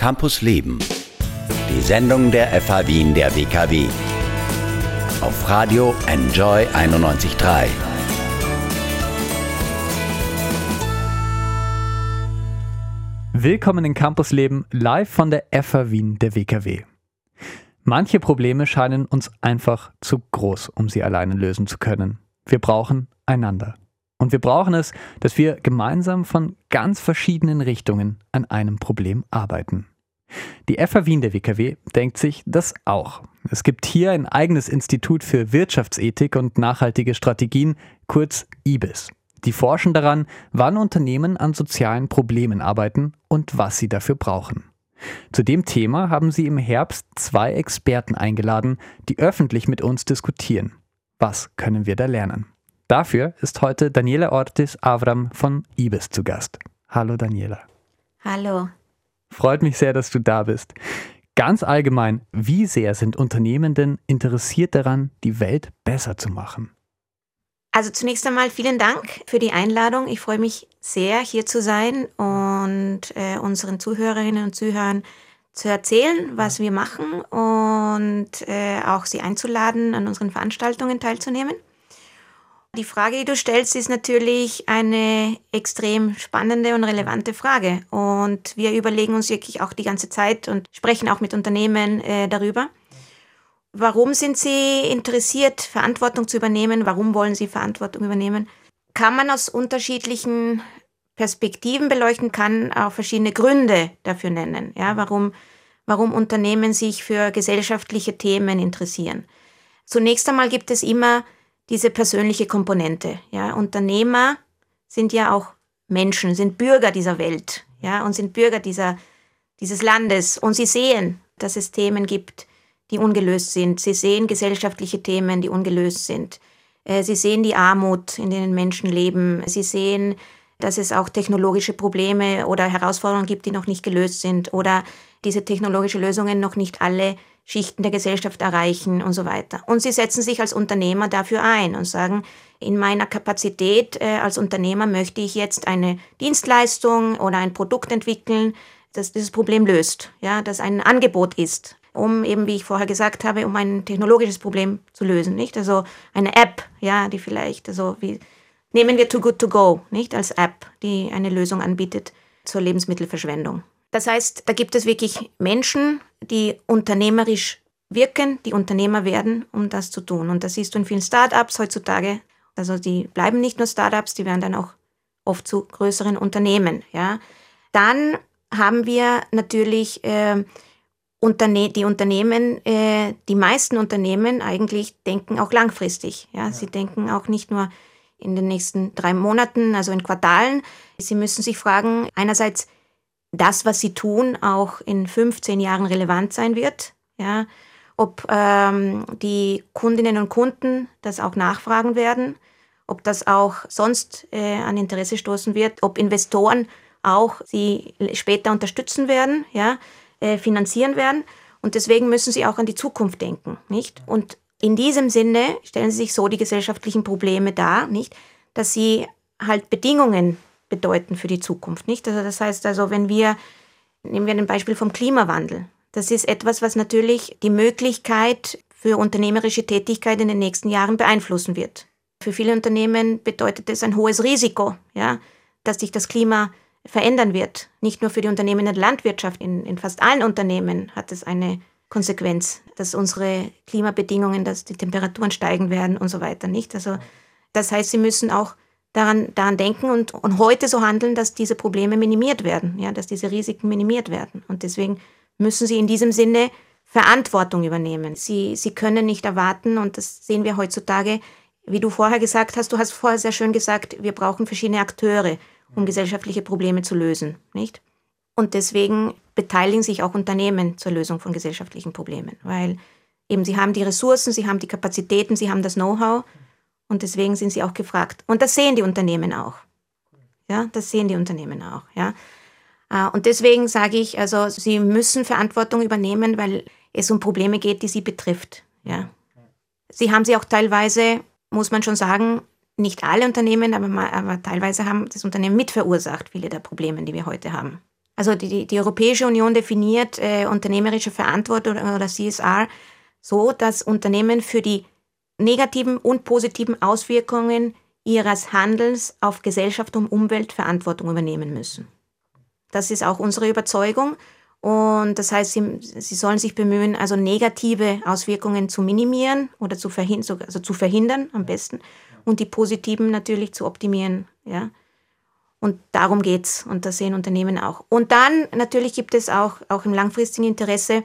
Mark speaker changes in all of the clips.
Speaker 1: Campus Leben. Die Sendung der FH Wien der WKW. Auf Radio Enjoy 91.3.
Speaker 2: Willkommen in Campus Leben live von der FH Wien der WKW. Manche Probleme scheinen uns einfach zu groß, um sie alleine lösen zu können. Wir brauchen einander. Und wir brauchen es, dass wir gemeinsam von ganz verschiedenen Richtungen an einem Problem arbeiten. Die FH Wien der WKW denkt sich das auch. Es gibt hier ein eigenes Institut für Wirtschaftsethik und nachhaltige Strategien, kurz IBIS. Die forschen daran, wann Unternehmen an sozialen Problemen arbeiten und was sie dafür brauchen. Zu dem Thema haben sie im Herbst zwei Experten eingeladen, die öffentlich mit uns diskutieren. Was können wir da lernen? Dafür ist heute Daniela Ortiz Avram von IBIS zu Gast. Hallo Daniela.
Speaker 3: Hallo.
Speaker 2: Freut mich sehr, dass du da bist. Ganz allgemein, wie sehr sind Unternehmen denn interessiert daran, die Welt besser zu machen?
Speaker 3: Also zunächst einmal vielen Dank für die Einladung. Ich freue mich sehr, hier zu sein und äh, unseren Zuhörerinnen und Zuhörern zu erzählen, was wir machen und äh, auch sie einzuladen, an unseren Veranstaltungen teilzunehmen. Die Frage, die du stellst, ist natürlich eine extrem spannende und relevante Frage. Und wir überlegen uns wirklich auch die ganze Zeit und sprechen auch mit Unternehmen äh, darüber. Warum sind sie interessiert, Verantwortung zu übernehmen? Warum wollen sie Verantwortung übernehmen? Kann man aus unterschiedlichen Perspektiven beleuchten, kann auch verschiedene Gründe dafür nennen, ja, warum, warum Unternehmen sich für gesellschaftliche Themen interessieren. Zunächst einmal gibt es immer diese persönliche Komponente. Ja, Unternehmer sind ja auch Menschen, sind Bürger dieser Welt, ja, und sind Bürger dieser, dieses Landes. Und sie sehen, dass es Themen gibt, die ungelöst sind. Sie sehen gesellschaftliche Themen, die ungelöst sind. Äh, sie sehen die Armut, in denen Menschen leben. Sie sehen, dass es auch technologische Probleme oder Herausforderungen gibt, die noch nicht gelöst sind oder diese technologischen Lösungen noch nicht alle Schichten der Gesellschaft erreichen und so weiter. Und sie setzen sich als Unternehmer dafür ein und sagen, in meiner Kapazität äh, als Unternehmer möchte ich jetzt eine Dienstleistung oder ein Produkt entwickeln, das dieses Problem löst, ja, das ein Angebot ist, um eben, wie ich vorher gesagt habe, um ein technologisches Problem zu lösen, nicht? Also eine App, ja, die vielleicht, also wie, nehmen wir Too Good To Go, nicht? Als App, die eine Lösung anbietet zur Lebensmittelverschwendung. Das heißt, da gibt es wirklich Menschen, die unternehmerisch wirken, die Unternehmer werden, um das zu tun. Und das siehst du in vielen Startups heutzutage. Also die bleiben nicht nur Startups, die werden dann auch oft zu größeren Unternehmen. Ja. Dann haben wir natürlich äh, Unterne die Unternehmen, äh, die meisten Unternehmen eigentlich denken auch langfristig. Ja. ja. Sie denken auch nicht nur in den nächsten drei Monaten, also in Quartalen. Sie müssen sich fragen, einerseits, das, was sie tun, auch in 15 Jahren relevant sein wird. Ja? Ob ähm, die Kundinnen und Kunden das auch nachfragen werden, ob das auch sonst äh, an Interesse stoßen wird, ob Investoren auch sie später unterstützen werden, ja, äh, finanzieren werden. Und deswegen müssen sie auch an die Zukunft denken, nicht? Und in diesem Sinne stellen sie sich so die gesellschaftlichen Probleme dar, nicht? Dass sie halt Bedingungen bedeuten für die Zukunft, nicht? Also das heißt also, wenn wir, nehmen wir ein Beispiel vom Klimawandel. Das ist etwas, was natürlich die Möglichkeit für unternehmerische Tätigkeit in den nächsten Jahren beeinflussen wird. Für viele Unternehmen bedeutet es ein hohes Risiko, ja, dass sich das Klima verändern wird. Nicht nur für die Unternehmen in der Landwirtschaft, in, in fast allen Unternehmen hat es eine Konsequenz, dass unsere Klimabedingungen, dass die Temperaturen steigen werden und so weiter, nicht? Also, das heißt, sie müssen auch daran, daran denken und, und heute so handeln, dass diese Probleme minimiert werden, ja, dass diese Risiken minimiert werden. Und deswegen müssen sie in diesem Sinne Verantwortung übernehmen. Sie, sie können nicht erwarten, und das sehen wir heutzutage, wie du vorher gesagt hast, du hast vorher sehr schön gesagt, wir brauchen verschiedene Akteure, um gesellschaftliche Probleme zu lösen, nicht? Und deswegen beteiligen sich auch Unternehmen zur Lösung von gesellschaftlichen Problemen, weil eben sie haben die Ressourcen, sie haben die Kapazitäten, sie haben das Know-how und deswegen sind sie auch gefragt. Und das sehen die Unternehmen auch. Ja, das sehen die Unternehmen auch. Ja. Äh, und deswegen sage ich, also sie müssen Verantwortung übernehmen, weil es um Probleme geht, die sie betrifft. Ja. Sie haben sie auch teilweise, muss man schon sagen, nicht alle Unternehmen, aber, aber teilweise haben das Unternehmen mitverursacht, viele der Probleme, die wir heute haben. Also die, die Europäische Union definiert äh, unternehmerische Verantwortung oder CSR so, dass Unternehmen für die negativen und positiven Auswirkungen ihres Handelns auf Gesellschaft und Umwelt Verantwortung übernehmen müssen. Das ist auch unsere Überzeugung. Und das heißt, sie, sie sollen sich bemühen, also negative Auswirkungen zu minimieren oder zu, verhin also zu verhindern am besten und die positiven natürlich zu optimieren. Ja. Und darum geht's und das sehen Unternehmen auch. Und dann natürlich gibt es auch, auch im langfristigen Interesse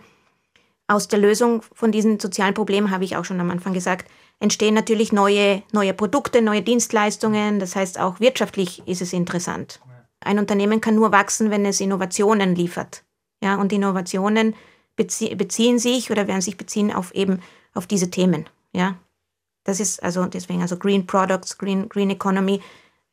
Speaker 3: aus der Lösung von diesen sozialen Problemen, habe ich auch schon am Anfang gesagt, entstehen natürlich neue, neue Produkte, neue Dienstleistungen. Das heißt, auch wirtschaftlich ist es interessant. Ein Unternehmen kann nur wachsen, wenn es Innovationen liefert. Ja, und Innovationen bezie beziehen sich oder werden sich beziehen auf eben auf diese Themen. Ja, das ist also deswegen also Green Products, Green, Green Economy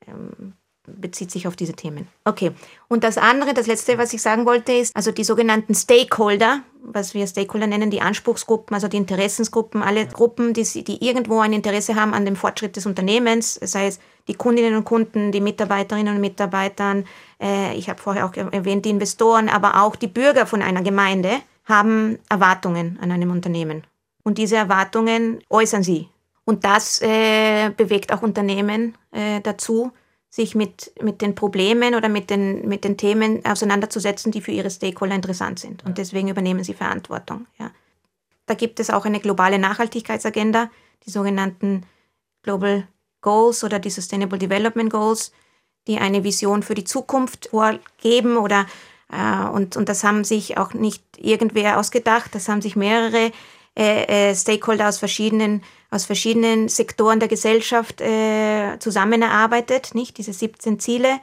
Speaker 3: ähm, bezieht sich auf diese Themen. Okay. Und das andere, das letzte, was ich sagen wollte, ist also die sogenannten Stakeholder, was wir Stakeholder nennen, die Anspruchsgruppen, also die Interessensgruppen, alle Gruppen, die, die irgendwo ein Interesse haben an dem Fortschritt des Unternehmens, sei es die Kundinnen und Kunden, die Mitarbeiterinnen und Mitarbeitern, äh, ich habe vorher auch erwähnt, die Investoren, aber auch die Bürger von einer Gemeinde haben Erwartungen an einem Unternehmen. Und diese Erwartungen äußern sie. Und das äh, bewegt auch Unternehmen äh, dazu, sich mit, mit den Problemen oder mit den, mit den Themen auseinanderzusetzen, die für ihre Stakeholder interessant sind. Und deswegen übernehmen sie Verantwortung. Ja. Da gibt es auch eine globale Nachhaltigkeitsagenda, die sogenannten Global Goals oder die Sustainable Development Goals, die eine Vision für die Zukunft vorgeben oder äh, und, und das haben sich auch nicht irgendwer ausgedacht, das haben sich mehrere äh, äh, Stakeholder aus verschiedenen, aus verschiedenen Sektoren der Gesellschaft äh, zusammenarbeitet, nicht? Diese 17 Ziele.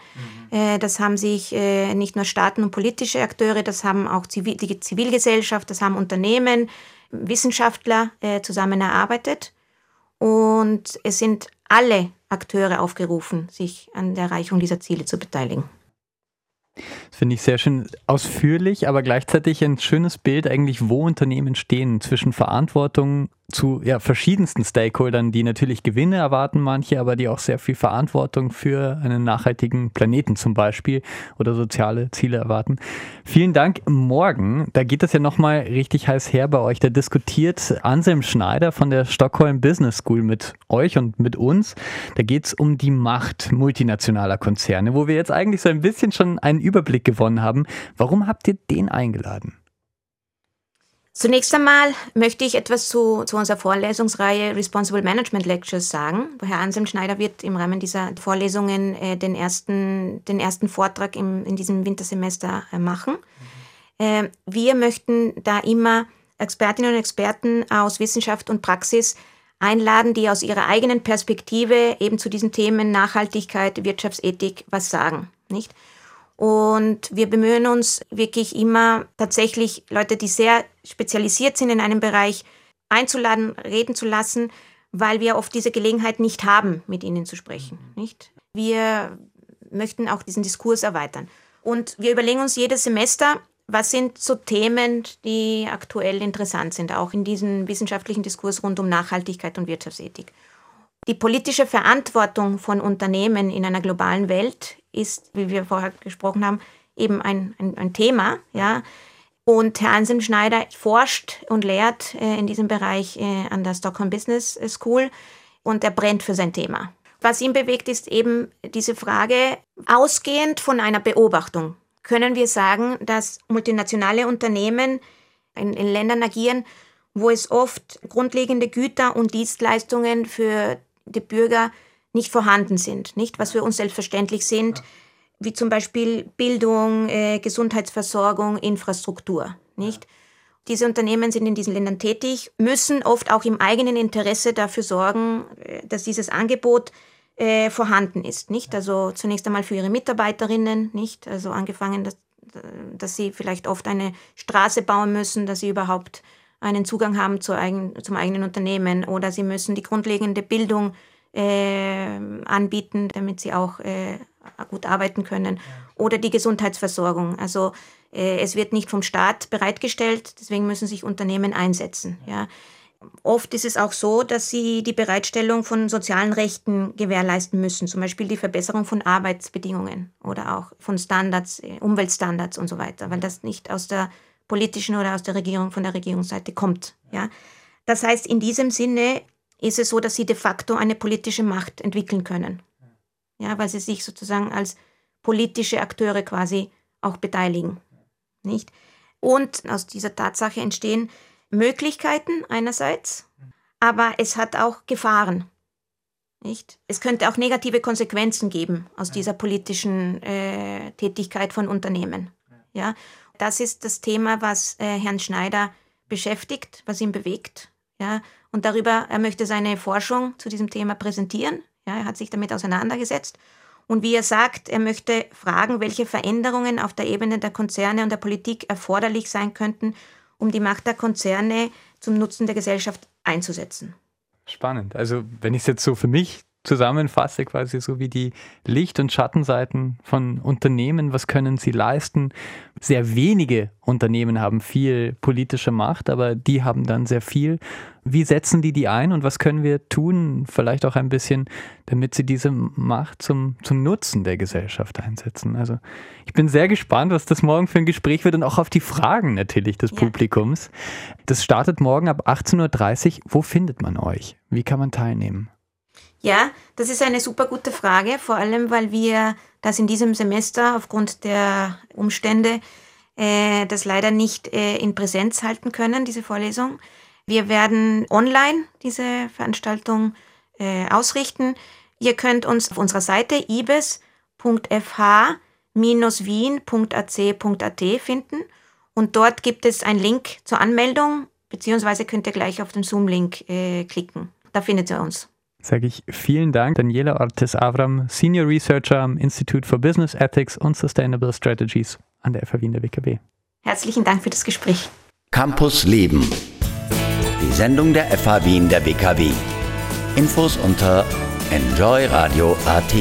Speaker 3: Mhm. Äh, das haben sich äh, nicht nur Staaten und politische Akteure, das haben auch Zivil die Zivilgesellschaft, das haben Unternehmen, Wissenschaftler äh, zusammen erarbeitet. Und es sind alle Akteure aufgerufen, sich an der Erreichung dieser Ziele zu beteiligen.
Speaker 2: Das finde ich sehr schön ausführlich, aber gleichzeitig ein schönes Bild eigentlich, wo Unternehmen stehen zwischen Verantwortung zu ja, verschiedensten Stakeholdern, die natürlich Gewinne erwarten, manche, aber die auch sehr viel Verantwortung für einen nachhaltigen Planeten zum Beispiel oder soziale Ziele erwarten. Vielen Dank. Morgen, da geht es ja nochmal richtig heiß her bei euch. Da diskutiert Anselm Schneider von der Stockholm Business School mit euch und mit uns. Da geht es um die Macht multinationaler Konzerne, wo wir jetzt eigentlich so ein bisschen schon einen Überblick gewonnen haben. Warum habt ihr den eingeladen?
Speaker 3: Zunächst einmal möchte ich etwas zu, zu unserer Vorlesungsreihe Responsible Management Lectures sagen. Herr Anselm Schneider wird im Rahmen dieser Vorlesungen äh, den, ersten, den ersten Vortrag im, in diesem Wintersemester äh, machen. Mhm. Äh, wir möchten da immer Expertinnen und Experten aus Wissenschaft und Praxis einladen, die aus ihrer eigenen Perspektive eben zu diesen Themen Nachhaltigkeit, Wirtschaftsethik was sagen. Nicht? Und wir bemühen uns wirklich immer tatsächlich Leute, die sehr spezialisiert sind in einem Bereich, einzuladen, reden zu lassen, weil wir oft diese Gelegenheit nicht haben, mit ihnen zu sprechen. Mhm. Nicht? Wir möchten auch diesen Diskurs erweitern. Und wir überlegen uns jedes Semester, was sind so Themen, die aktuell interessant sind, auch in diesem wissenschaftlichen Diskurs rund um Nachhaltigkeit und Wirtschaftsethik. Die politische Verantwortung von Unternehmen in einer globalen Welt ist, wie wir vorher gesprochen haben, eben ein, ein, ein Thema. Ja. Und Herr Anselm Schneider forscht und lehrt äh, in diesem Bereich äh, an der Stockholm Business School und er brennt für sein Thema. Was ihn bewegt, ist eben diese Frage, ausgehend von einer Beobachtung, können wir sagen, dass multinationale Unternehmen in, in Ländern agieren, wo es oft grundlegende Güter und Dienstleistungen für die Bürger nicht vorhanden sind, nicht was für uns selbstverständlich sind, wie zum Beispiel Bildung, äh, Gesundheitsversorgung, Infrastruktur, nicht? Diese Unternehmen sind in diesen Ländern tätig, müssen oft auch im eigenen Interesse dafür sorgen, äh, dass dieses Angebot äh, vorhanden ist, nicht? Also zunächst einmal für ihre Mitarbeiterinnen, nicht? Also angefangen, dass, dass sie vielleicht oft eine Straße bauen müssen, dass sie überhaupt einen Zugang haben zu eigen, zum eigenen Unternehmen oder sie müssen die grundlegende Bildung äh, anbieten, damit sie auch äh, gut arbeiten können. Oder die Gesundheitsversorgung. Also äh, es wird nicht vom Staat bereitgestellt, deswegen müssen sich Unternehmen einsetzen. Ja. Oft ist es auch so, dass sie die Bereitstellung von sozialen Rechten gewährleisten müssen, zum Beispiel die Verbesserung von Arbeitsbedingungen oder auch von Standards, äh, Umweltstandards und so weiter, weil das nicht aus der politischen oder aus der Regierung, von der Regierungsseite kommt. Ja? Das heißt, in diesem Sinne ist es so, dass sie de facto eine politische Macht entwickeln können. Ja, weil sie sich sozusagen als politische Akteure quasi auch beteiligen. Nicht? Und aus dieser Tatsache entstehen Möglichkeiten einerseits, aber es hat auch Gefahren. Nicht? Es könnte auch negative Konsequenzen geben aus dieser politischen äh, Tätigkeit von Unternehmen. Ja? Das ist das Thema, was äh, Herrn Schneider beschäftigt, was ihn bewegt. Ja? Und darüber, er möchte seine Forschung zu diesem Thema präsentieren. Ja? Er hat sich damit auseinandergesetzt. Und wie er sagt, er möchte fragen, welche Veränderungen auf der Ebene der Konzerne und der Politik erforderlich sein könnten, um die Macht der Konzerne zum Nutzen der Gesellschaft einzusetzen.
Speaker 2: Spannend. Also wenn ich es jetzt so für mich zusammenfasse, quasi so wie die Licht- und Schattenseiten von Unternehmen, was können sie leisten. Sehr wenige Unternehmen haben viel politische Macht, aber die haben dann sehr viel. Wie setzen die die ein und was können wir tun, vielleicht auch ein bisschen, damit sie diese Macht zum, zum Nutzen der Gesellschaft einsetzen? Also ich bin sehr gespannt, was das morgen für ein Gespräch wird und auch auf die Fragen natürlich des ja. Publikums. Das startet morgen ab 18.30 Uhr. Wo findet man euch? Wie kann man teilnehmen?
Speaker 3: Ja, das ist eine super gute Frage, vor allem weil wir das in diesem Semester aufgrund der Umstände äh, das leider nicht äh, in Präsenz halten können, diese Vorlesung. Wir werden online diese Veranstaltung äh, ausrichten. Ihr könnt uns auf unserer Seite ibes.fh-wien.ac.at finden und dort gibt es einen Link zur Anmeldung, beziehungsweise könnt ihr gleich auf den Zoom-Link äh, klicken. Da findet ihr uns
Speaker 2: sage ich vielen Dank. Daniela Ortiz-Avram, Senior Researcher am Institute for Business Ethics und Sustainable Strategies an der FAW in der WKW.
Speaker 3: Herzlichen Dank für das Gespräch.
Speaker 1: Campus Leben. Die Sendung der FH Wien der WKW. Infos unter enjoyradio.at.